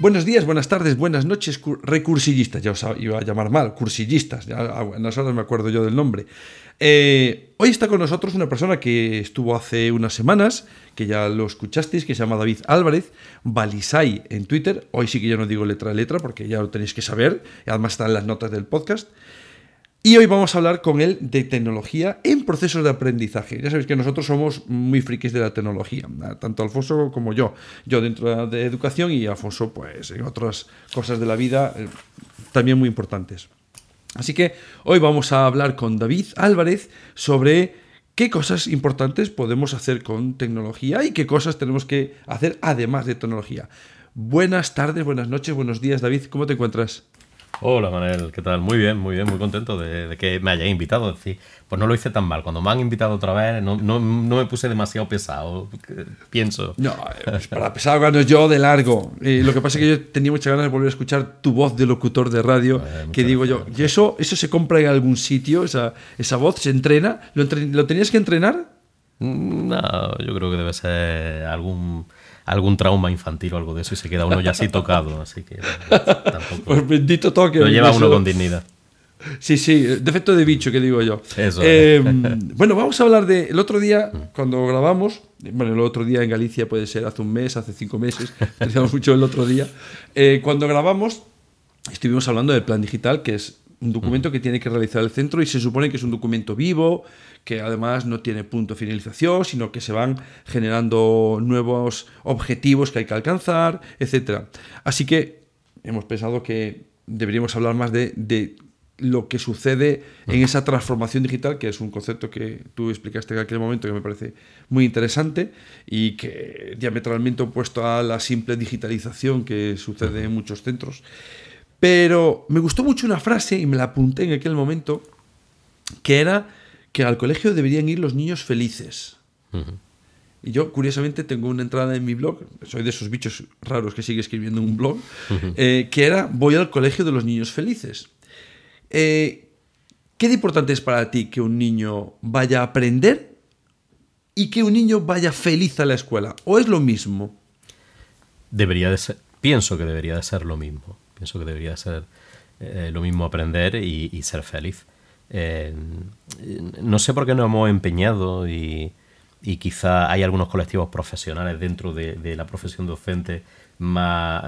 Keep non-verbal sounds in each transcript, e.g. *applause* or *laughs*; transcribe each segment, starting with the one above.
Buenos días, buenas tardes, buenas noches, recursillistas. Ya os iba a llamar mal, cursillistas. Ya en las me acuerdo yo del nombre. Eh, hoy está con nosotros una persona que estuvo hace unas semanas, que ya lo escuchasteis, que se llama David Álvarez, Balisay en Twitter. Hoy sí que yo no digo letra a letra porque ya lo tenéis que saber. Además están las notas del podcast. Y hoy vamos a hablar con él de tecnología en procesos de aprendizaje. Ya sabéis que nosotros somos muy frikis de la tecnología, tanto Alfonso como yo. Yo dentro de educación y Alfonso pues en otras cosas de la vida eh, también muy importantes. Así que hoy vamos a hablar con David Álvarez sobre qué cosas importantes podemos hacer con tecnología y qué cosas tenemos que hacer además de tecnología. Buenas tardes, buenas noches, buenos días David, ¿cómo te encuentras? Hola Manel, ¿qué tal? Muy bien, muy bien, muy contento de, que me hayáis invitado. decir, pues no lo hice tan mal. Cuando me han invitado otra vez, no, no, no me puse demasiado pesado, pienso. No, para pesado cuando yo de largo. lo que pasa es que yo tenía muchas ganas de volver a escuchar tu voz de locutor de radio, que digo yo, ¿y eso, eso se compra en algún sitio? ¿Esa, esa voz se entrena? ¿Lo, ¿Lo tenías que entrenar? Mm, no, yo creo que debe ser algún algún trauma infantil o algo de eso y se queda uno ya así tocado. Así que tampoco. Pues bendito toque. Lo lleva uno con dignidad. Sí, sí, defecto de bicho que digo yo. Eso. Eh, *laughs* bueno, vamos a hablar de. El otro día, cuando grabamos, bueno, el otro día en Galicia puede ser hace un mes, hace cinco meses, *laughs* decíamos mucho el otro día. Eh, cuando grabamos, estuvimos hablando del plan digital, que es un documento que tiene que realizar el centro y se supone que es un documento vivo, que además no tiene punto de finalización, sino que se van generando nuevos objetivos que hay que alcanzar, etc. Así que hemos pensado que deberíamos hablar más de, lo que sucede en esa transformación digital, que es un concepto que tú explicaste en aquel momento que me parece muy interesante y que diametralmente opuesto a la simple digitalización que sucede en muchos centros. Pero me gustó mucho una frase y me la apunté en aquel momento, que era que al colegio deberían ir los niños felices. Y yo, curiosamente, tengo una entrada en mi blog, soy de esos bichos raros que sigue escribiendo un blog, eh, que era Voy al colegio de los niños felices. Eh, ¿Qué de importante es para ti que un niño vaya a aprender y que un niño vaya feliz a la escuela? ¿O es lo mismo? Debería de ser, pienso que debería de ser lo mismo. Pienso que debería ser eh, lo mismo aprender y, ser feliz. Eh, no sé por qué nos hemos empeñado y, quizá hay algunos colectivos profesionales dentro de, la profesión docente más,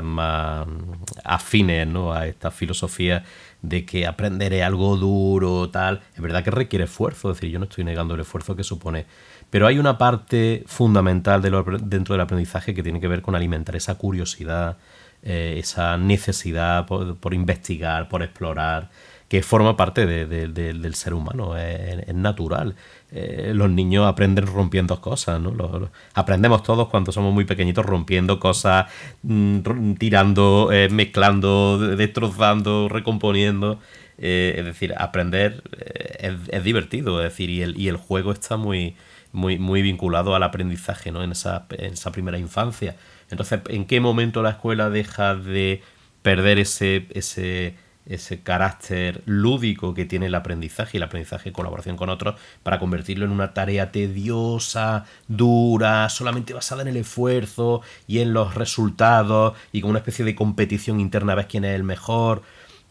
afines a esta filosofía de que aprender es algo duro, tal. Es verdad que requiere esfuerzo, es decir, yo no estoy negando el esfuerzo que supone. Pero hay una parte fundamental dentro del aprendizaje que tiene que ver con alimentar esa curiosidad, eh, esa necesidad por, investigar, por explorar, que forma parte del ser humano, es, natural. Eh, los niños aprenden rompiendo cosas, ¿no? aprendemos todos cuando somos muy pequeñitos rompiendo cosas, mm, tirando, eh, mezclando, destrozando, recomponiendo. es decir, aprender es, divertido, es decir, y el, y el juego está muy, muy, muy vinculado al aprendizaje ¿no? en, esa, en esa primera infancia. Entonces, ¿en qué momento la escuela deja de perder ese, ese, ese carácter lúdico que tiene el aprendizaje y el aprendizaje en colaboración con otros para convertirlo en una tarea tediosa, dura, solamente basada en el esfuerzo y en los resultados y con una especie de competición interna a ver quién es el mejor?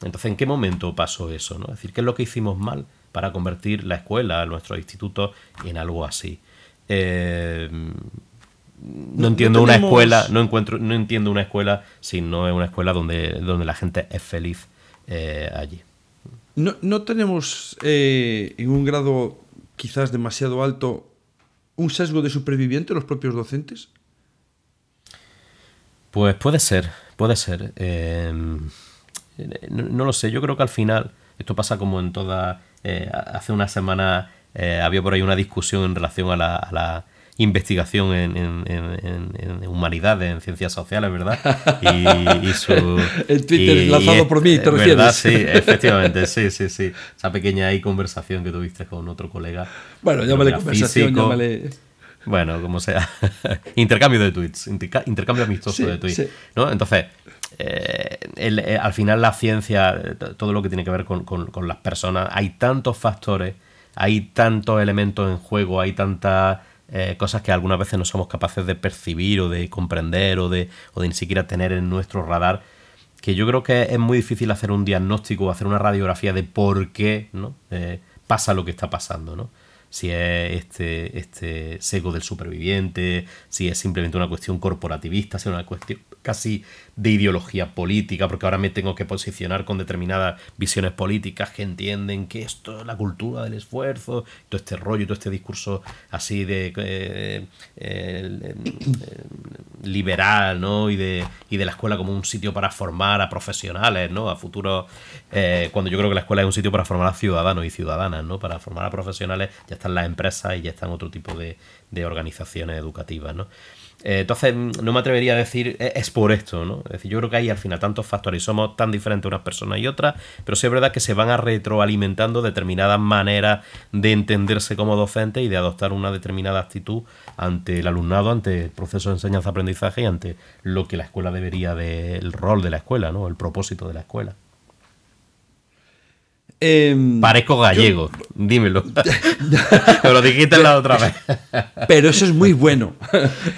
Entonces, ¿en qué momento pasó eso? ¿no? Es decir, ¿qué es lo que hicimos mal para convertir la escuela, nuestro instituto, en algo así? Eh, no, entiendo una escuela, no encuentro, no entiendo una escuela si no es una escuela donde, donde la gente es feliz eh, allí. No, tenemos eh, en un grado quizás demasiado alto un sesgo de superviviente los propios docentes. Pues puede ser, puede ser. Em, no, lo sé, yo creo que al final, esto pasa como en toda... Eh, hace una semana había por ahí una discusión en relación a la investigación en, humanidades, en ciencias sociales, ¿verdad? *laughs* Y, su... en Twitter lanzado por mí, ¿te refieres? ¿verdad? Sí, *laughs* efectivamente, sí, sí, sí. Esa pequeña ahí conversación que tuviste con otro colega. Bueno, llámale conversación, llámale... Bueno, como sea. *laughs* intercambio de tweets, intercambio amistoso de tweets. ¿no? Entonces, eh, eh, al final la ciencia, todo lo que tiene que ver con, las personas, hay tantos factores, hay tantos elementos en juego, hay tantas eh, cosas que algunas veces no somos capaces de percibir o de comprender o de, o de ni siquiera tener en nuestro radar, que yo creo que es muy difícil hacer un diagnóstico o hacer una radiografía de por qué ¿no? pasa lo que está pasando. ¿no? si es este, este seco del superviviente, si es simplemente una cuestión corporativista, si es una cuestión casi de ideología política, porque ahora me tengo que posicionar con determinadas visiones políticas que entienden que esto es la cultura del esfuerzo, todo este rollo, todo este discurso así de eh, eh, liberal, ¿no? Y de, y de la escuela como un sitio para formar a profesionales, ¿no? A futuros, eh, cuando yo creo que la escuela es un sitio para formar a ciudadanos y ciudadanas, ¿no? Para formar a profesionales ya están las empresas y ya están otro tipo de, de organizaciones educativas, ¿no? Eh, entonces, no me atrevería a decir e, es por esto, ¿no? Es decir, yo creo que hay al final tantos factores somos tan diferentes unas personas y otras, pero sí es verdad que se van a retroalimentando determinadas maneras de entenderse como docentes y de adoptar una determinada actitud ante el alumnado, ante el proceso de enseñanza-aprendizaje y ante lo que la escuela debería del rol de la escuela, ¿no? El propósito de la escuela. Em, Parezco gallego, dímelo. *laughs* Pero lo dijiste la otra vez. Pero eso es muy bueno.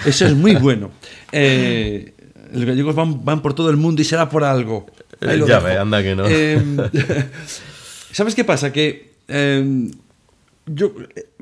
Eso es muy bueno. Eh, los gallegos van, por todo el mundo y será por algo. ya ve, anda que no. Em, *laughs* ¿Sabes qué pasa? Que em, yo,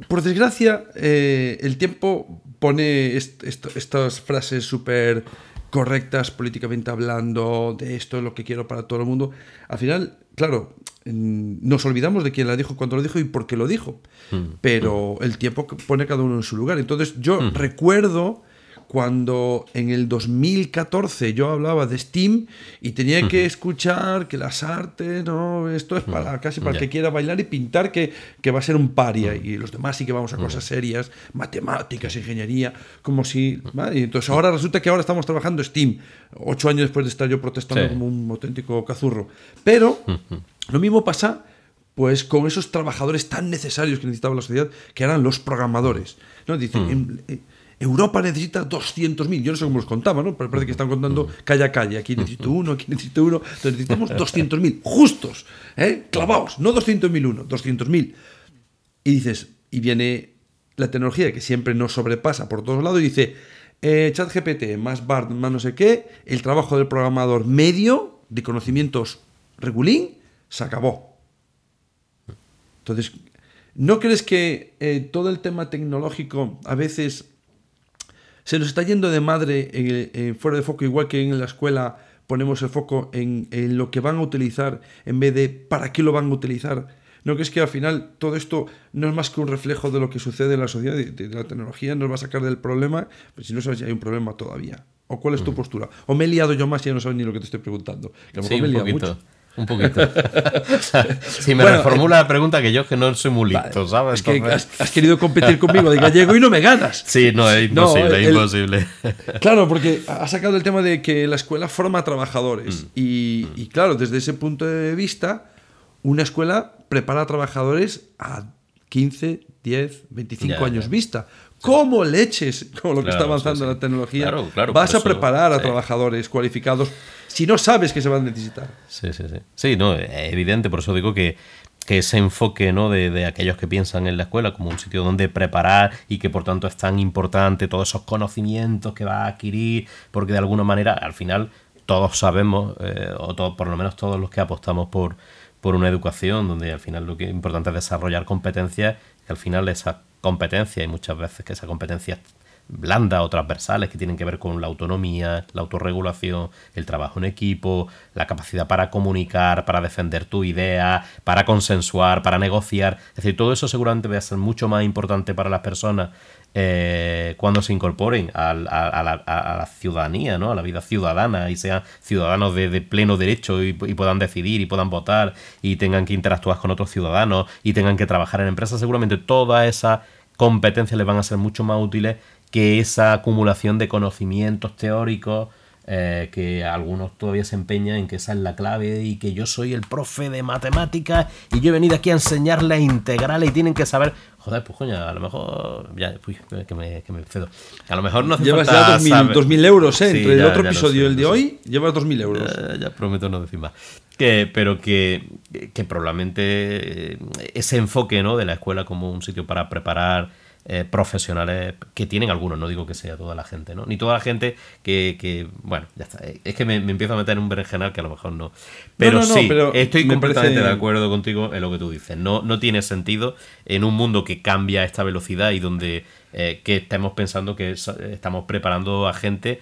por desgracia, eh, el tiempo pone estas frases súper correctas políticamente hablando, de esto es lo que quiero para todo el mundo. Al final, claro, nos olvidamos de quién la dijo, cuando lo dijo y por qué lo dijo. Mm. Pero el tiempo pone cada uno en su lugar. Entonces yo mm. recuerdo cuando en el 2014 yo hablaba de Steam y tenía que escuchar que las artes, no, esto es para mm. casi para el que quiera bailar y pintar que, que, va a ser un paria y los demás sí que vamos a cosas serias, matemáticas, ingeniería, como si... Y entonces ahora resulta que ahora estamos trabajando Steam, ocho años después de estar yo protestando como un auténtico cazurro. Pero... Lo mismo pasa pues con esos trabajadores tan necesarios que necesitaba la sociedad, que eran los programadores. ¿no? Dicen, hmm. eh, Europa necesita 200.000, yo no sé cómo los contaba, ¿no? pero parece que están contando hmm. calle a calle, aquí necesito *laughs* uno, aquí necesito uno, entonces necesitamos 200.000, justos, ¿eh? clavados, no 200.000 uno, 200.000. Y dices, y viene la tecnología que siempre nos sobrepasa por todos lados y dice, eh, ChatGPT más BART más no sé qué, el trabajo del programador medio de conocimientos regulín se acabó. Entonces, ¿no crees que eh, todo el tema tecnológico a veces se nos está yendo de madre eh, fuera de foco, igual que en la escuela ponemos el foco en, lo que van a utilizar en vez de para qué lo van a utilizar? ¿No crees que al final todo esto no es más que un reflejo de lo que sucede en la sociedad, de, de la tecnología, nos va a sacar del problema? Pues si no sabes si hay un problema todavía. ¿O cuál es tu mm. postura? ¿O me he liado yo más y ya no sabes ni lo que te estoy preguntando? Que me he liado mucho. Un poquito. *laughs* *laughs* si me reformula la pregunta que yo que no soy muy listo, ¿sabes? Es que has, querido competir conmigo de *laughs* gallego y no me ganas. Sí, no, es imposible, es imposible. Claro, porque ha sacado el tema de que la escuela forma trabajadores. Mm. Y, y, claro, desde ese punto de vista, una escuela prepara a trabajadores a 15, 10, 25 años vista. ¿Cómo leches, con lo que está avanzando la tecnología, vas a preparar a trabajadores cualificados si no sabes que se van a necesitar? Sí, sí, sí. Sí, no, es evidente, por eso digo que, que ese enfoque ¿no? De, de, aquellos que piensan en la escuela como un sitio donde preparar y que por tanto es tan importante todos esos conocimientos que va a adquirir, porque de alguna manera al final todos sabemos, eh, o por lo menos todos los que apostamos por, por una educación donde al final lo que es importante es desarrollar competencias, que al final esas competencias, y muchas veces que esas competencias blandas o transversales que tienen que ver con la autonomía, la autorregulación, el trabajo en equipo, la capacidad para comunicar, para defender tu idea, para consensuar, para negociar. Es decir, todo eso seguramente va a ser mucho más importante para las personas eh, cuando se incorporen a, la, ciudadanía, ¿no? a la vida ciudadana y sean ciudadanos de, pleno derecho y, puedan decidir y puedan votar y tengan que interactuar con otros ciudadanos y tengan que trabajar en empresas, seguramente todas esas competencias les van a ser mucho más útiles que esa acumulación de conocimientos teóricos eh, que algunos todavía se empeñan en que esa es la clave y que yo soy el profe de matemáticas y yo he venido aquí a enseñarles integrales y tienen que saber. Joder, pues coño, a lo mejor. Ya, uy, que me, que me cedo. A lo mejor no hace Llevas falta ya 2.000 euros, ¿eh? Sí, Entre el otro episodio y el de sé. hoy, llevas 2.000 euros. Ya, ya prometo no decir más. Que, pero que, que probablemente eh, ese enfoque ¿no? de la escuela como un sitio para preparar eh, profesionales que tienen algunos, no digo que sea toda la gente, ¿no? Ni toda la gente que, que- bueno, ya está. Es que me, me empiezo a meter en un berenjenal que a lo mejor no. Pero no, no, sí, pero estoy me completamente parece- de acuerdo contigo en lo que tú dices. No, no tiene sentido en un mundo que cambia a esta velocidad y donde eh, que estemos pensando que es- estamos preparando a gente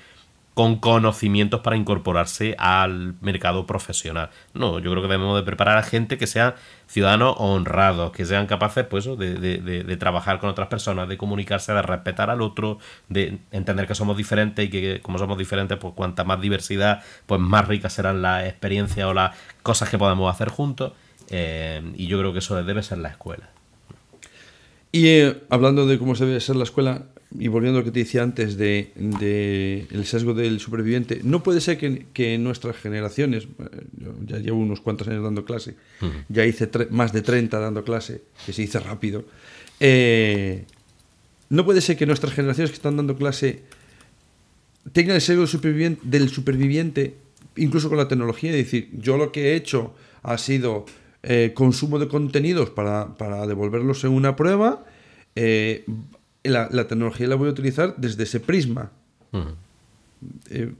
con conocimientos para incorporarse al mercado profesional. No, yo creo que debemos de preparar a gente que sean ciudadanos honrados, que sean capaces pues, de, trabajar con otras personas, de comunicarse, de respetar al otro, de entender que somos diferentes y que como somos diferentes, pues cuanta más diversidad, pues más ricas serán las experiencias o las cosas que podemos hacer juntos. Eh, y yo creo que eso debe ser la escuela. Y eh, hablando de cómo se debe ser la escuela, y volviendo a lo que te decía antes de, de el sesgo del superviviente, no puede ser que, que nuestras generaciones, yo ya llevo unos cuantos años dando clase, ya hice más de 30 dando clase, que se dice rápido, eh, no puede ser que nuestras generaciones que están dando clase tengan el sesgo del superviviente, del superviviente, incluso con la tecnología, es decir, yo lo que he hecho ha sido eh, consumo de contenidos para, para devolverlos en una prueba, eh, la, la tecnología la voy a utilizar desde ese prisma. Eh,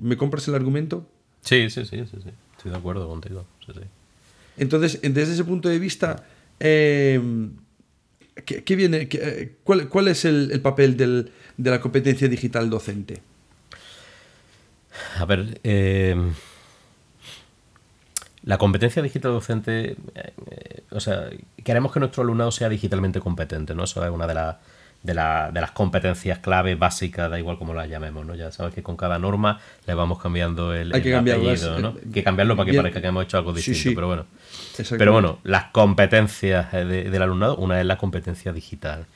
¿Me compras el argumento? Sí, sí, sí, sí, sí. Estoy de acuerdo contigo. Sí, sí. Entonces, en- desde ese punto de vista, eh, ¿qué, qué viene, qué, eh, cuál, cuál es el, el papel del- de la competencia digital docente? A ver, eh, la competencia digital docente, eh, eh, o sea, queremos que nuestro alumnado sea digitalmente competente, ¿no? Eso es una de, las de, la- de las competencias clave básicas, da igual como las llamemos, ¿no? Ya sabes que con cada norma le vamos cambiando el, Hay que el cambiarlas, apellido, ¿no? eh, Hay que cambiarlo para que bien. parezca que hemos hecho algo distinto, sí. pero bueno. Pero bueno, las competencias eh, de- del alumnado, una es la competencia digital.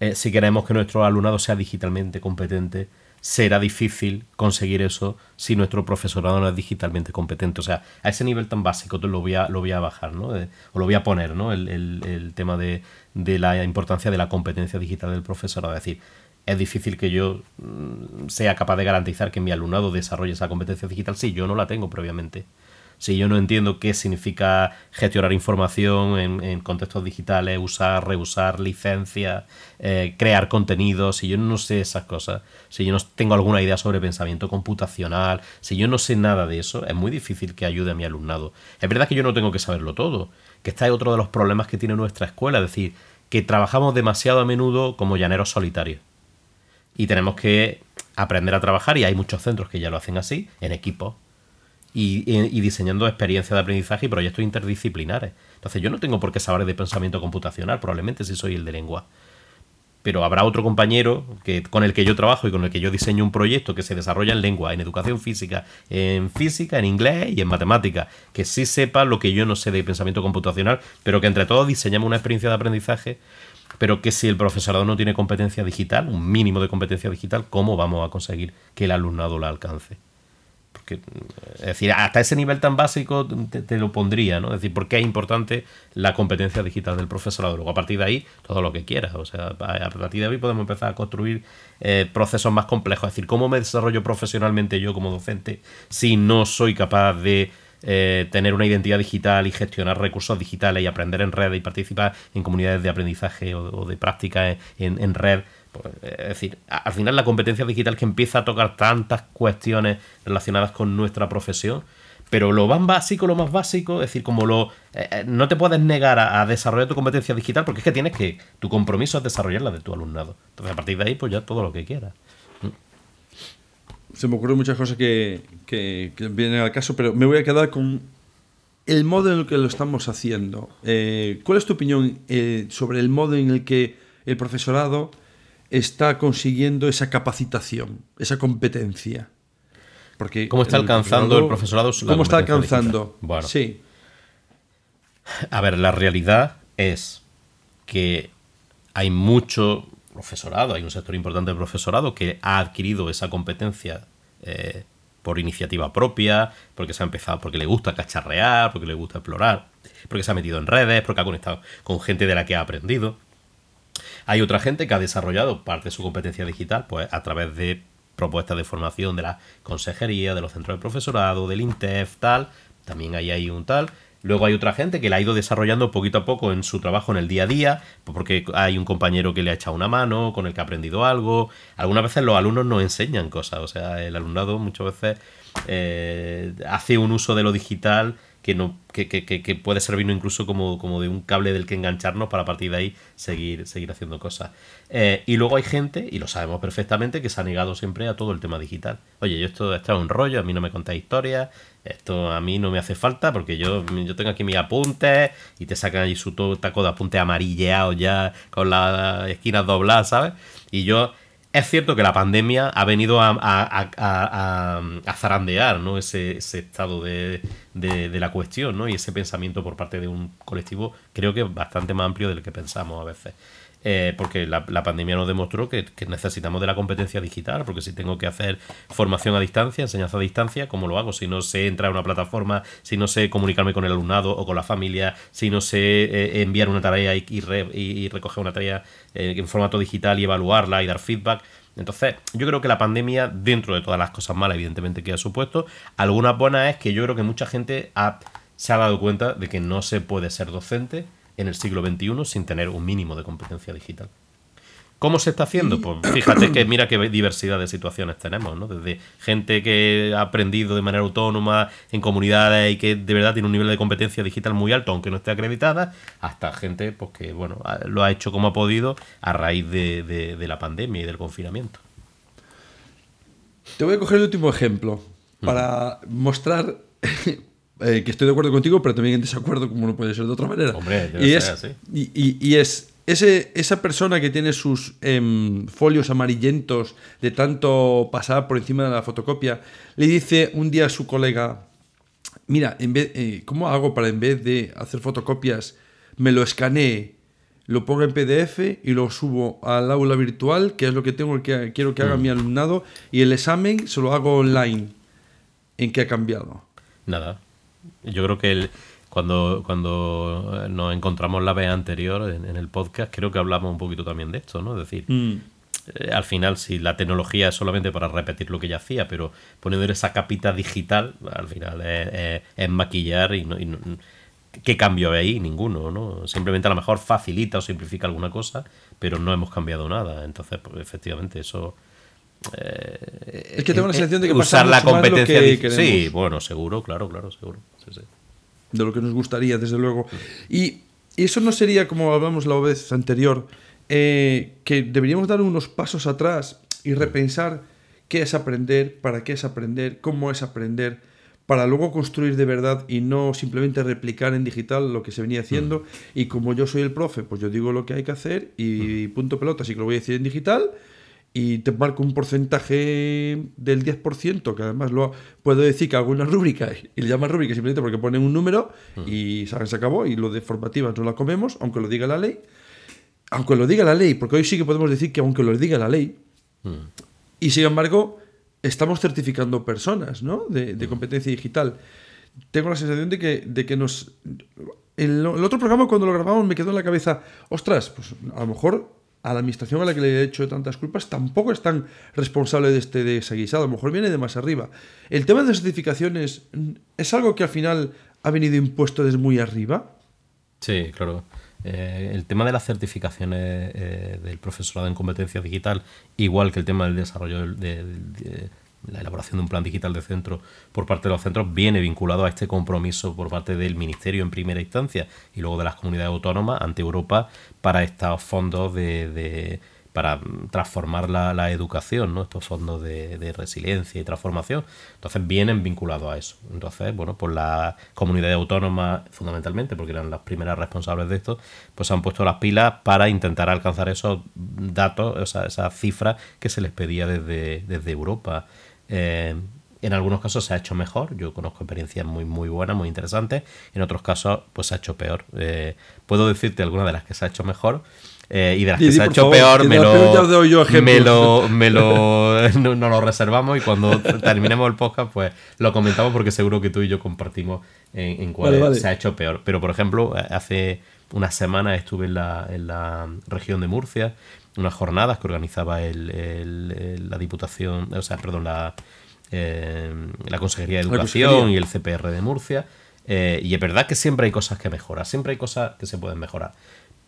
Eh, si queremos que nuestro alumnado sea digitalmente competente, será difícil conseguir eso si nuestro profesorado no es digitalmente competente. O sea, a ese nivel tan básico lo voy a, lo voy a bajar, ¿no? Eh, o lo voy a poner, ¿no? El, el- el tema de, de la importancia de la competencia digital del profesorado. Es decir, es difícil que yo mm, sea capaz de garantizar que mi alumnado desarrolle esa competencia digital si yo no la tengo previamente si yo no entiendo qué significa gestionar información en, contextos digitales, usar, reusar licencias, eh, crear contenidos, si yo no sé esas cosas, si yo no tengo alguna idea sobre pensamiento computacional, si yo no sé nada de eso, es muy difícil que ayude a mi alumnado. Es verdad que yo no tengo que saberlo todo, que este es otro de los problemas que tiene nuestra escuela, es decir, que trabajamos demasiado a menudo como llaneros solitarios y tenemos que aprender a trabajar y hay muchos centros que ya lo hacen así, en equipos y, diseñando experiencias de aprendizaje y proyectos interdisciplinares. Entonces yo no tengo por qué saber de pensamiento computacional, probablemente si soy el de lengua. Pero habrá otro compañero que, con el que yo trabajo y con el que yo diseño un proyecto que se desarrolla en lengua, en educación física, en física, en inglés y en matemática, que sí sepa lo que yo no sé de pensamiento computacional, pero que entre todos diseñamos una experiencia de aprendizaje, pero que si el profesorado no tiene competencia digital, un mínimo de competencia digital, ¿cómo vamos a conseguir que el alumnado la alcance? Es decir, hasta ese nivel tan básico te, lo pondría, ¿no? Es decir, ¿por qué es importante la competencia digital del profesorado? Luego, a partir de ahí, todo lo que quieras. O sea, a partir de ahí podemos empezar a construir eh, procesos más complejos. Es decir, ¿cómo me desarrollo profesionalmente yo como docente si no soy capaz de eh, tener una identidad digital y gestionar recursos digitales y aprender en red y participar en comunidades de aprendizaje o, o de práctica en- en red? Pues, es decir, al final la competencia digital que empieza a tocar tantas cuestiones relacionadas con nuestra profesión, pero lo más básico, lo más básico, es decir, como lo eh, eh, no te puedes negar a, desarrollar tu competencia digital porque es que tienes que tu compromiso es desarrollar la de tu alumnado. Entonces, a partir de ahí, pues ya todo lo que quieras. Se me ocurren muchas cosas que, que- vienen al caso, pero me voy a quedar con el modo en el que lo estamos haciendo. Eh, ¿Cuál es tu opinión eh, sobre el modo en el que el profesorado está consiguiendo esa capacitación, esa competencia? Porque ¿Cómo está alcanzando el profesorado ¿Cómo está alcanzando? Bueno. Sí. A ver, la realidad es que hay mucho profesorado, hay un sector importante de profesorado que ha adquirido esa competencia eh, por iniciativa propia, porque se ha empezado, porque le gusta cacharrear, porque le gusta explorar, porque se ha metido en redes, porque ha conectado con gente de la que ha aprendido. Hay otra gente que ha desarrollado parte de su competencia digital pues, a través de propuestas de formación de la consejería, de los centros de profesorado, del INTEF, tal. También hay ahí un tal. Luego hay otra gente que la ha ido desarrollando poquito a poco en su trabajo en el día a día, pues porque hay un compañero que le ha echado una mano, con el que ha aprendido algo. Algunas veces los alumnos nos enseñan cosas, o sea, el alumnado muchas veces eh, hace un uso de lo digital que, no, que, que, que, puede servirnos incluso como, como, de un cable del que engancharnos para a partir de ahí seguir, seguir haciendo cosas. Eh, y luego hay gente, y lo sabemos perfectamente, que se ha negado siempre a todo el tema digital. Oye, yo esto, esto es un rollo, a mí no me contáis historias, esto a mí no me hace falta porque yo, yo tengo aquí mis apuntes y te sacan ahí su taco de apunte amarilleado ya con las esquinas dobladas, ¿sabes? Y yo es cierto que la pandemia ha venido a, zarandear ¿no? ese, estado de, de, la cuestión ¿no? y ese pensamiento por parte de un colectivo creo que bastante más amplio del que pensamos a veces. Eh, porque la, pandemia nos demostró que, necesitamos de la competencia digital, porque si tengo que hacer formación a distancia, enseñanza a distancia, ¿cómo lo hago? Si no sé entrar a una plataforma, si no sé comunicarme con el alumnado o con la familia, si no sé eh, enviar una tarea y, y, recoger una tarea eh, en formato digital y evaluarla y dar feedback. Entonces, yo creo que la pandemia, dentro de todas las cosas malas, evidentemente, que ha supuesto, algunas buenas es que yo creo que mucha gente se ha dado cuenta de que no se puede ser docente en el siglo XXI sin tener un mínimo de competencia digital. ¿Cómo se está haciendo? Pues fíjate que mira qué diversidad de situaciones tenemos, ¿no? Desde gente que ha aprendido de manera autónoma en comunidades y que de verdad tiene un nivel de competencia digital muy alto, aunque no esté acreditada, hasta gente pues, que bueno, lo ha hecho como ha podido a raíz de, la pandemia y del confinamiento. Te voy a coger el último ejemplo para mostrar eh, que estoy de acuerdo contigo, pero también en desacuerdo, como no puede ser de otra manera. Hombre, y, es, y, es ese, esa persona que tiene sus em, folios amarillentos de tanto pasar por encima de la fotocopia, le dice un día a su colega, mira, en vez, eh, ¿cómo hago para en vez de hacer fotocopias, me lo escanee, lo pongo en PDF y lo subo al aula virtual, que es lo que tengo que quiero que haga mm. mi alumnado, y el examen se lo hago online? ¿En qué ha cambiado? Nada. Yo creo que cuando, cuando nos encontramos la vez anterior en, el podcast, creo que hablamos un poquito también de esto, ¿no? Es decir, mm. eh, al final, si la tecnología es solamente para repetir lo que ya hacía, pero poniendo esa capita digital, al final es, maquillar y, no, ¿qué cambio hay ahí? Ninguno, ¿no? Simplemente a lo mejor facilita o simplifica alguna cosa, pero no hemos cambiado nada. Entonces, pues, efectivamente, eso... Eh, es que tengo la sensación de que usar la competencia que sí bueno seguro claro claro seguro de lo que nos gustaría, desde luego. Y, eso no sería, como hablamos la vez anterior, eh, que deberíamos dar unos pasos atrás y repensar qué es aprender, para qué es aprender, cómo es aprender, para luego construir de verdad y no simplemente replicar en digital lo que se venía haciendo. Mm. Y como yo soy el profe, pues yo digo lo que hay que hacer y mm. punto pelota, así que lo voy a decir en digital y te marco un porcentaje del 10%, que además lo puedo decir que hago una rúbrica y le llaman rúbrica simplemente porque ponen un número y se acabó y lo de formativas no la comemos, aunque lo diga la ley. Aunque lo diga la ley, porque hoy sí que podemos decir que aunque lo diga la ley, y sin embargo estamos certificando personas ¿no? de, competencia digital. Tengo la sensación de que, de que nos... El, el otro programa cuando lo grabamos me quedó en la cabeza, ostras, pues a lo mejor a la administración a la que le he hecho tantas culpas tampoco es tan responsable de este desaguisado, a lo mejor viene de más arriba. El tema de las certificaciones es algo que al final ha venido impuesto desde muy arriba. Sí, claro. Eh, el tema de las certificaciones eh, del profesorado en competencia digital, igual que el tema del desarrollo de, la elaboración de un plan digital de centro por parte de los centros viene vinculado a este compromiso por parte del Ministerio en primera instancia y luego de las comunidades autónomas ante Europa para estos fondos de, para transformar la, educación, ¿no? estos fondos de, resiliencia y transformación. Entonces vienen vinculados a eso. Entonces, bueno, pues la comunidad autónoma, fundamentalmente, porque eran las primeras responsables de esto, pues han puesto las pilas para intentar alcanzar esos datos, o sea, esas cifras que se les pedía desde, desde Europa. Eh, en algunos casos se ha hecho mejor, yo conozco experiencias muy, muy buenas, muy interesantes, en otros casos pues se ha hecho peor. Eh, puedo decirte algunas de las que se ha hecho mejor. eh, y de las que se ha hecho peor, me lo, me lo, *laughs* *laughs* me lo, no, lo reservamos y cuando terminemos el podcast, pues lo comentamos porque seguro que tú y yo compartimos en, en cuál se ha hecho peor. Pero, por ejemplo, hace unas semanas estuve en la, en la región de Murcia, unas jornadas que organizaba el, la Diputación, o sea, perdón, la, eh, la Consejería de Educación y el CPR de Murcia. Eh, y es verdad que siempre hay cosas que mejorar, siempre hay cosas que se pueden mejorar.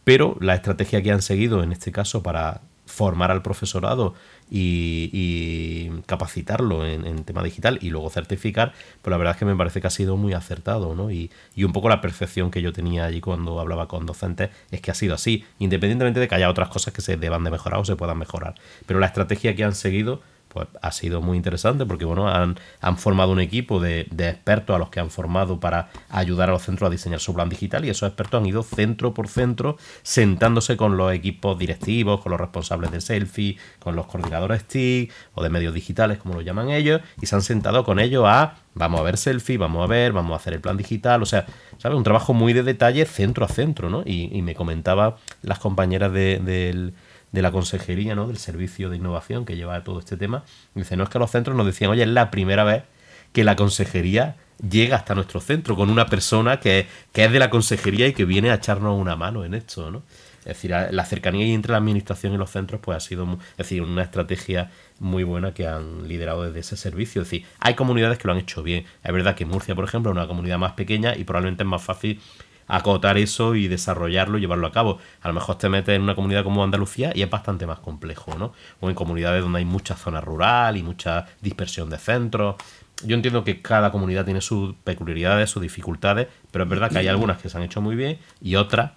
Pero la estrategia que han seguido en este caso para formar al profesorado y, capacitarlo en, tema digital y luego certificar, pues la verdad es que me parece que ha sido muy acertado, ¿no? Y, y, un poco la percepción que yo tenía allí cuando hablaba con docentes es que ha sido así, independientemente de que haya otras cosas que se deban de mejorar o se puedan mejorar. Pero la estrategia que han seguido pues ha sido muy interesante porque bueno, han, han formado un equipo de, expertos a los que han formado para ayudar a los centros a diseñar su plan digital y esos expertos han ido centro por centro sentándose con los equipos directivos, con los responsables de selfie, con los coordinadores TIC o de medios digitales como lo llaman ellos y se han sentado con ellos a vamos a ver selfie, vamos a ver, vamos a hacer el plan digital, o sea, ¿sabes? Un trabajo muy de detalle centro a centro, ¿no? Y, me comentaba las compañeras del de la consejería, ¿no? Del servicio de innovación que lleva todo este tema. dice, no es que los centros nos decían, oye, es la primera vez que la consejería llega hasta nuestro centro con una persona que, es de la consejería y que viene a echarnos una mano en esto, ¿no? Es decir, la cercanía entre la administración y los centros pues ha sido es decir, una estrategia muy buena que han liderado desde ese servicio. Es decir, hay comunidades que lo han hecho bien. Es verdad que Murcia, por ejemplo, es una comunidad más pequeña y probablemente es más fácil acotar eso y desarrollarlo y llevarlo a cabo. A lo mejor te metes en una comunidad como Andalucía y es bastante más complejo, ¿no? O en comunidades donde hay mucha zona rural y mucha dispersión de centros. Yo entiendo que cada comunidad tiene sus peculiaridades, sus dificultades, pero es verdad que hay algunas que se han hecho muy bien y otras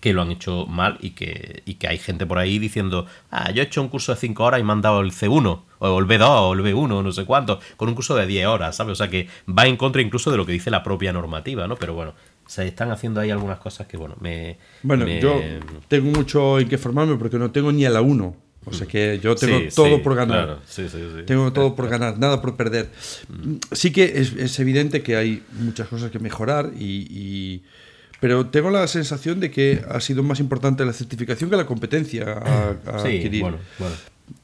que lo han hecho mal y que, y que hay gente por ahí diciendo, ah, yo he hecho un curso de 5 horas y me han dado el C1, o el B2, o el B1, no sé cuánto, con un curso de 10 horas, ¿sabes? O sea que va en contra incluso de lo que dice la propia normativa, ¿no? Pero bueno, se están haciendo ahí algunas cosas que, bueno, me... Bueno, yo tengo mucho en que formarme porque no tengo ni a la 1. O sea que yo tengo todo por ganar. tengo todo por ganar, nada por perder. Sí que es, evidente que hay muchas cosas que mejorar y, pero tengo la sensación de que ha sido más importante la certificación que la competencia a, adquirir. Bueno, bueno.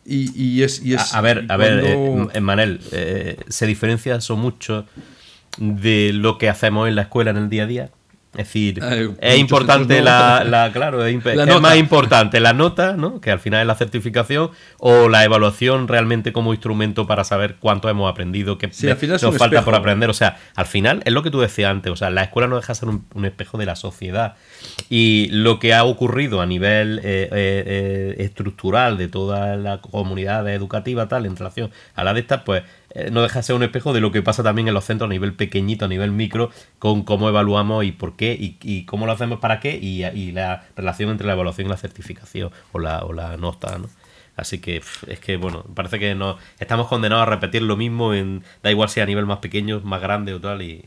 Y, es, a, ver, a ver, eh, Manel, eh, se diferencia eso mucho de lo que hacemos en la escuela en el día a día. Es decir, es importante *laughs* la, claro, es, más importante la nota, ¿no? que al final es la certificación, o la evaluación realmente como instrumento para saber cuánto hemos aprendido, qué nos falta por aprender. O sea, al final es lo que tú decías antes, o sea, la escuela no deja de ser un, espejo de la sociedad. Y lo que ha ocurrido a nivel eh, eh, eh, estructural de toda la comunidad educativa tal en relación a la de estas, pues eh, no deja de ser un espejo de lo que pasa también en los centros a nivel pequeñito, a nivel micro, con cómo evaluamos y por qué, y, cómo lo hacemos para qué, y, la relación entre la evaluación y la certificación o la, o la nota, ¿no? Así que es que, bueno, parece que no estamos condenados a repetir lo mismo, en da igual si a nivel más pequeño, más grande o tal, y...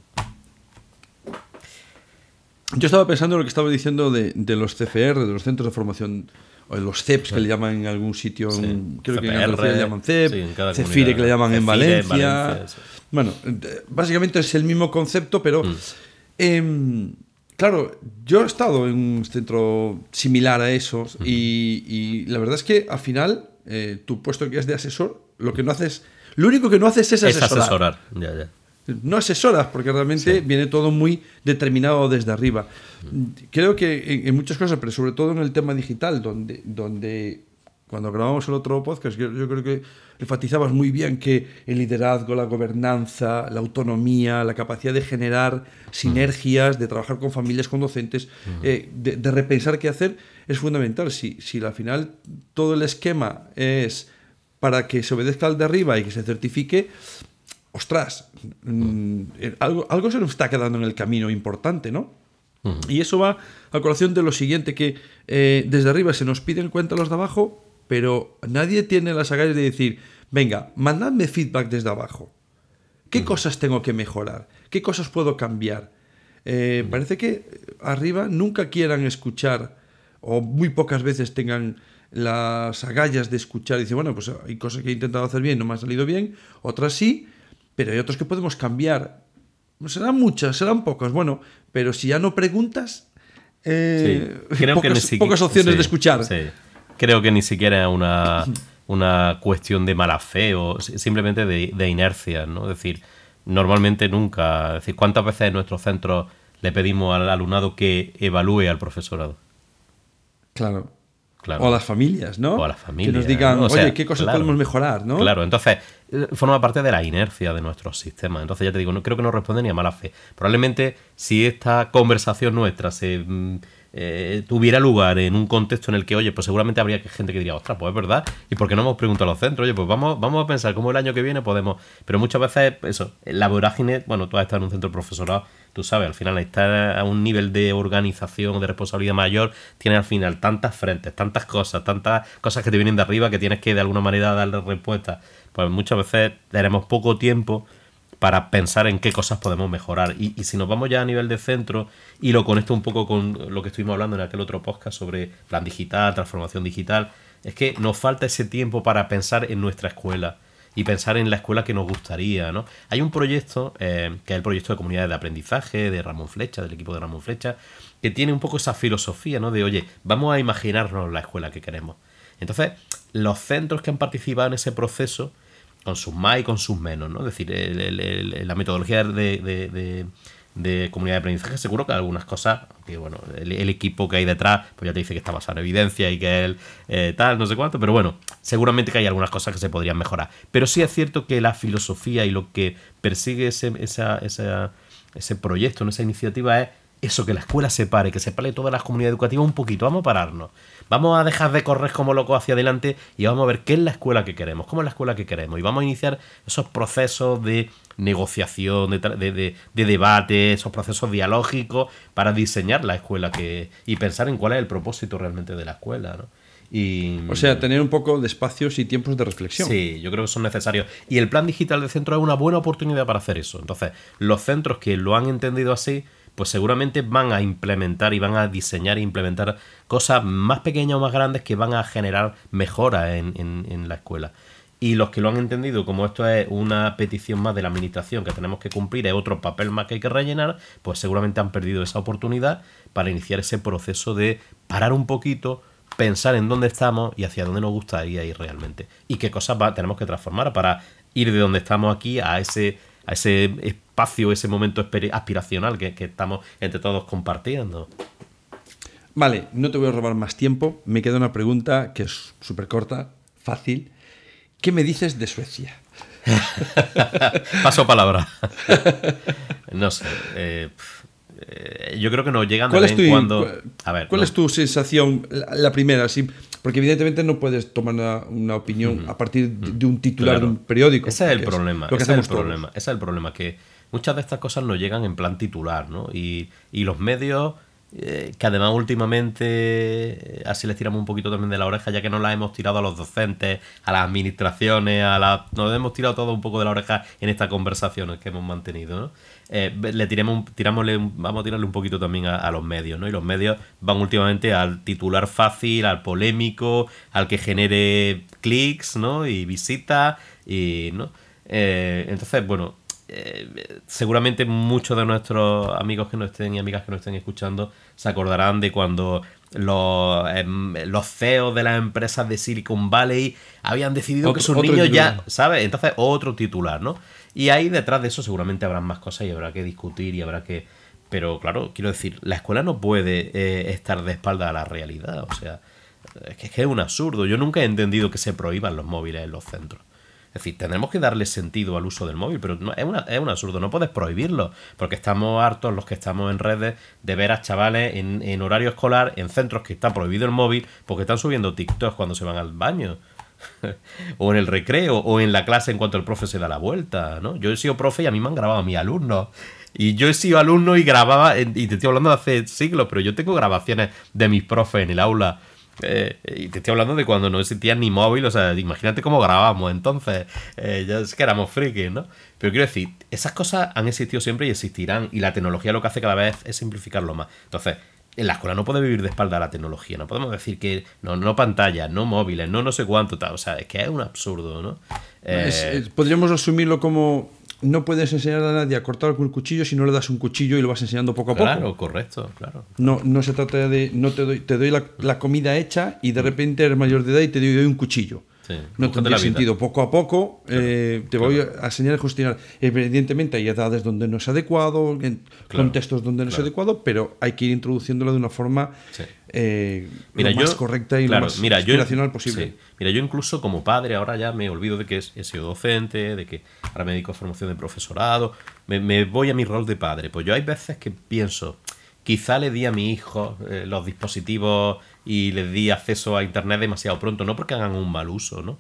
Yo estaba pensando en lo que estaba diciendo de, de los CFR, de los centros de formación los CEPs que le llaman en algún sitio, creo que en Andalucía le llaman CEP, CEFIRE que le llaman en Valencia. bueno, básicamente es el mismo concepto, pero mm. em, claro, yo he estado en un centro similar a esos y, la verdad es que al final eh, tu puesto que es de asesor, lo que no haces, lo único que no haces es asesorar. Es asesorar, ya, ya no asesoras, porque realmente viene todo muy determinado desde arriba. Creo que en, muchas cosas, pero sobre todo en el tema digital, donde, donde cuando grabamos el otro podcast, yo, creo que enfatizabas muy bien que el liderazgo, la gobernanza, la autonomía, la capacidad de generar sinergias, de trabajar con familias, con docentes, eh, de, repensar qué hacer, es fundamental. Si, si al final todo el esquema es para que se obedezca al de arriba y que se certifique, ostras, mm, eh, algo, algo se nos está quedando en el camino importante, ¿no? Y eso va a colación de lo siguiente, que eh, desde arriba se nos piden cuenta los de abajo, pero nadie tiene las agallas de decir, venga, mandadme feedback desde abajo. ¿Qué cosas tengo que mejorar? ¿Qué cosas puedo cambiar? Eh, parece que arriba nunca quieran escuchar o muy pocas veces tengan las agallas de escuchar y decir, bueno, pues hay cosas que he intentado hacer bien, no me ha salido bien, otras sí, pero hay otros que podemos cambiar. Serán muchas, serán pocas, bueno, pero si ya no preguntas, eh, pocas, opciones de escuchar. Creo que ni siquiera es una, una cuestión de mala fe o simplemente de, inercia, ¿no? Es decir, normalmente nunca. Es decir, ¿cuántas veces en nuestros centros le pedimos al alumnado que evalúe al profesorado? Claro. O a las familias, ¿no? O a las familias. Que nos digan, oye, ¿qué cosas podemos mejorar, no? Claro, entonces eh, forma parte de la inercia de nuestros sistemas. Entonces ya te digo, no creo que no responde ni a mala fe. Probablemente si esta conversación nuestra se mm, eh, tuviera lugar en un contexto en el que, oye, pues seguramente habría gente que diría, ostras, pues es verdad, ¿y por qué no hemos preguntado a los centros? Oye, pues vamos, vamos a pensar cómo el año que viene podemos. Pero muchas veces, eso, la vorágine, bueno, tú has estado en un centro profesorado, tú sabes, al final estar a un nivel de organización, de responsabilidad mayor, tiene al final tantas frentes, tantas cosas, tantas cosas que te vienen de arriba que tienes que de alguna manera darle respuesta. Pues muchas veces tenemos poco tiempo para pensar en qué cosas podemos mejorar. Y, si nos vamos ya a nivel de centro y lo conecto un poco con lo que estuvimos hablando en aquel otro podcast sobre plan digital, transformación digital, es que nos falta ese tiempo para pensar en nuestra escuela y pensar en la escuela que nos gustaría. ¿no? Hay un proyecto, eh, que es el proyecto de comunidades de aprendizaje de Ramón Flecha, del equipo de Ramón Flecha, que tiene un poco esa filosofía ¿no? de, oye, vamos a imaginarnos la escuela que queremos. Entonces, los centros que han participado en ese proceso, con sus más y con sus menos, ¿no? Es decir, la metodología de, comunidad de aprendizaje, seguro que algunas cosas, que bueno, el, equipo que hay detrás, pues ya te dice que está basado en evidencia y que él eh, tal, no sé cuánto, pero bueno, seguramente que hay algunas cosas que se podrían mejorar. Pero sí es cierto que la filosofía y lo que persigue ese, esa, ese proyecto, esa iniciativa es eso, que la escuela se pare, que se pare todas las comunidades educativas un poquito, vamos a pararnos. Vamos a dejar de correr como locos hacia adelante y vamos a ver qué es la escuela que queremos, cómo es la escuela que queremos. Y vamos a iniciar esos procesos de negociación, de, debate, esos procesos dialógicos para diseñar la escuela que, y pensar en cuál es el propósito realmente de la escuela. ¿no? Y, o sea, tener un poco de espacios y tiempos de reflexión. Sí, yo creo que son necesarios. Y el plan digital de centro es una buena oportunidad para hacer eso. Entonces, los centros que lo han entendido así, pues seguramente van a implementar y van a diseñar e implementar cosas más pequeñas o más grandes que van a generar mejora en, la escuela. Y los que lo han entendido como esto es una petición más de la administración que tenemos que cumplir, es otro papel más que hay que rellenar, pues seguramente han perdido esa oportunidad para iniciar ese proceso de parar un poquito, pensar en dónde estamos y hacia dónde nos gustaría ir realmente. Y qué cosas tenemos que transformar para ir de donde estamos aquí a ese, a ese espacio, ese momento aspiracional que, estamos entre todos compartiendo. Vale, no te voy a robar más tiempo. Me queda una pregunta que es súper corta, fácil. ¿Qué me dices de Suecia? *laughs* Paso palabra. *laughs* no sé. Eh, eh, yo creo que nos llegan de vez en cuando. A ver, ¿Cuál es tu sensación, la, primera? Sí, porque evidentemente no puedes tomar una, opinión a partir de, un titular de un periódico. Ese es el problema. Ese es el problema. Ese es el problema. Que muchas de estas cosas nos llegan en plan titular, ¿no? Y, los medios, eh, que además últimamente, eh, así les tiramos un poquito también de la oreja, ya que nos las hemos tirado a los docentes, a las administraciones, a las... Nos hemos tirado todo un poco de la oreja en estas conversaciones que hemos mantenido, ¿no? Eh, le tiremos, tiramosle, vamos a tirarle un poquito también a, los medios, ¿no? Y los medios van últimamente al titular fácil, al polémico, al que genere clics, ¿no? Y visitas, y, ¿no? entonces, bueno, eh, seguramente muchos de nuestros amigos que nos estén y amigas que nos estén escuchando se acordarán de cuando los, em, los CEOs de las empresas de Silicon Valley habían decidido que sus niños ya, ¿sabes? Entonces, otro titular, ¿no? Y ahí detrás de eso seguramente habrán más cosas y habrá que discutir y habrá que... Pero claro, quiero decir, la escuela no puede eh, estar de espalda a la realidad, o sea, es que es un absurdo. Yo nunca he entendido que se prohíban los móviles en los centros. Es decir, tendremos que darle sentido al uso del móvil, pero es, es un absurdo, no puedes prohibirlo, porque estamos hartos los que estamos en redes de ver a chavales en, horario escolar, en centros que está prohibido el móvil, porque están subiendo TikToks cuando se van al baño. *laughs* o en el recreo, o en la clase en cuanto el profe se da la vuelta, ¿no? Yo he sido profe y a mí me han grabado a mis alumnos. Y yo he sido alumno y grababa, y te estoy hablando de hace siglos, pero yo tengo grabaciones de mis profes en el aula eh, y te estoy hablando de cuando no existía ni móvil, o sea, imagínate cómo grabábamos entonces. Eh, ya es que éramos frikis, ¿no? Pero quiero decir, esas cosas han existido siempre y existirán, y la tecnología lo que hace cada vez es simplificarlo más. Entonces, en la escuela no puede vivir de espalda a la tecnología, no podemos decir que no, no pantallas, no móviles, no no sé cuánto, tal. o sea, es que es un absurdo, ¿no? Eh, podríamos asumirlo como no puedes enseñar a nadie a cortar con el cuchillo si no le das un cuchillo y lo vas enseñando poco a poco. Claro, correcto, claro. No, no se trata de, no te doy, te doy la, comida hecha y de repente eres mayor de edad y te doy un cuchillo no tendría sentido. Poco a poco eh, te voy a enseñar a gestionar. Evidentemente hay edades donde no es adecuado, en contextos donde no es adecuado, pero hay que ir introduciéndolo de una forma eh, lo más correcta y lo más mira, posible. Mira, yo incluso como padre ahora ya me olvido de que he sido docente, de que ahora me dedico a formación de profesorado, me, me voy a mi rol de padre. Pues yo hay veces que pienso quizá le di a mi hijo eh, los dispositivos y les di acceso a Internet demasiado pronto, no porque hagan un mal uso, ¿no?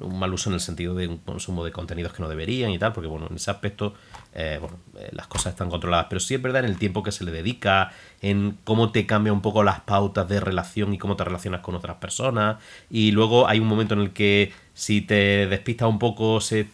Un mal uso en el sentido de un consumo de contenidos que no deberían y tal, porque bueno, en ese aspecto eh, bueno, eh, las cosas están controladas, pero sí es verdad en el tiempo que se le dedica, en cómo te cambia un poco las pautas de relación y cómo te relacionas con otras personas, y luego hay un momento en el que si te despistas un poco se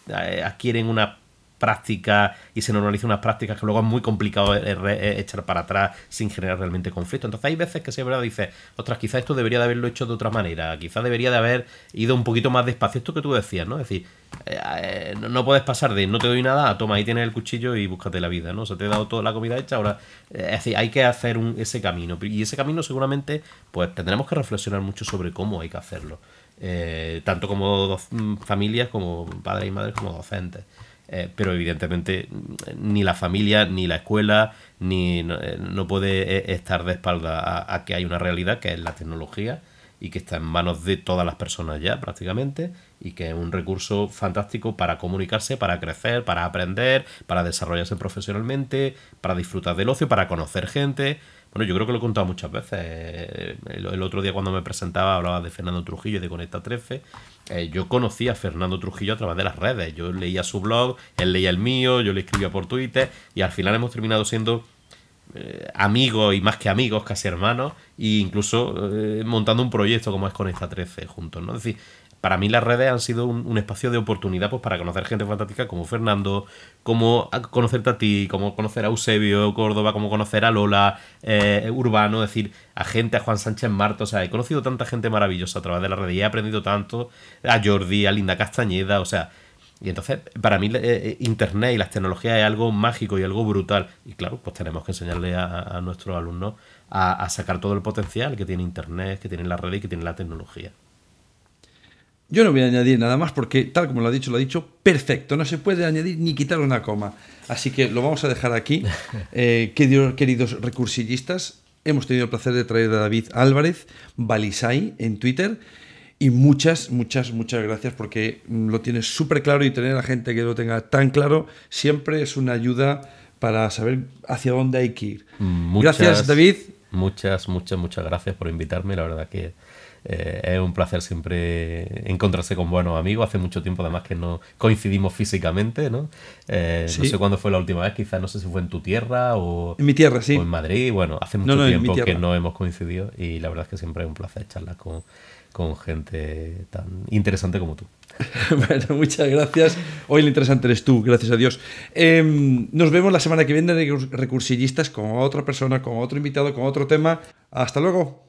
adquieren una prácticas y se normaliza unas prácticas que luego es muy complicado e-, e-, echar para atrás sin generar realmente conflicto. Entonces hay veces que se verdad dice, ostras, quizás esto debería de haberlo hecho de otra manera, quizás debería de haber ido un poquito más despacio, esto que tú decías, ¿no? Es decir, eh, eh, no puedes pasar de no te doy nada, toma, ahí tienes el cuchillo y búscate la vida, ¿no? O sea, te he dado toda la comida hecha, ahora, eh, es decir, hay que hacer ese camino. Y ese camino seguramente, pues tendremos que reflexionar mucho sobre cómo hay que hacerlo. tanto como mm, familias, como padres y madres, como docentes. Eh, pero evidentemente ni la familia, ni la escuela, ni no, eh, puede eh, estar de espalda a, que hay una realidad que es la tecnología y que está en manos de todas las personas ya prácticamente y que es un recurso fantástico para comunicarse, para crecer, para aprender, para desarrollarse profesionalmente, para disfrutar del ocio, para conocer gente. Bueno, yo creo que lo he contado muchas veces. El, otro día cuando me presentaba hablaba de Fernando Trujillo de Conecta 13 eh, yo conocí a Fernando Trujillo a través de las redes. Yo leía su blog, él leía el mío, yo le escribía por Twitter y al final hemos terminado siendo eh, amigos y más que amigos, casi hermanos, e incluso eh, montando un proyecto como es Conecta 13 juntos. ¿no? Es decir, para mí las redes han sido un, espacio de oportunidad pues, para conocer gente fantástica como Fernando, como conocerte a ti, como conocer a Eusebio Córdoba, como conocer a Lola eh, Urbano, es decir, a gente, a Juan Sánchez Marto, o sea, he conocido tanta gente maravillosa a través de las redes y he aprendido tanto, a Jordi, a Linda Castañeda, o sea, y entonces, para mí, eh, eh, Internet y las tecnologías es algo mágico y algo brutal. Y claro, pues tenemos que enseñarle a, nuestros alumnos a, a, sacar todo el potencial que tiene Internet, que tiene la red y que tiene la tecnología. Yo no voy a añadir nada más porque, tal como lo ha dicho, lo ha dicho perfecto. No se puede añadir ni quitar una coma. Así que lo vamos a dejar aquí. *laughs* Eh, queridos recursillistas, hemos tenido el placer de traer a David Álvarez, Balisay, en Twitter. Y muchas, muchas, muchas gracias porque lo tienes súper claro y tener a gente que lo tenga tan claro siempre es una ayuda para saber hacia dónde hay que ir. gracias, David. Muchas, muchas, muchas gracias por invitarme. La verdad que eh, es un placer siempre encontrarse con buenos amigos. Hace mucho tiempo además que no coincidimos físicamente, ¿no? Eh, no sé cuándo fue la última vez, quizás no sé si fue en tu tierra o en mi tierra, sí. O en Madrid. Bueno, hace mucho tiempo que no hemos coincidido y la verdad es que siempre es un placer charlar con, con gente tan interesante como tú. *laughs* bueno, muchas gracias. Hoy lo interesante eres tú, gracias a Dios. Em, nos vemos la semana que viene de Recursillistas con otra persona, con otro invitado, con otro tema. Hasta luego.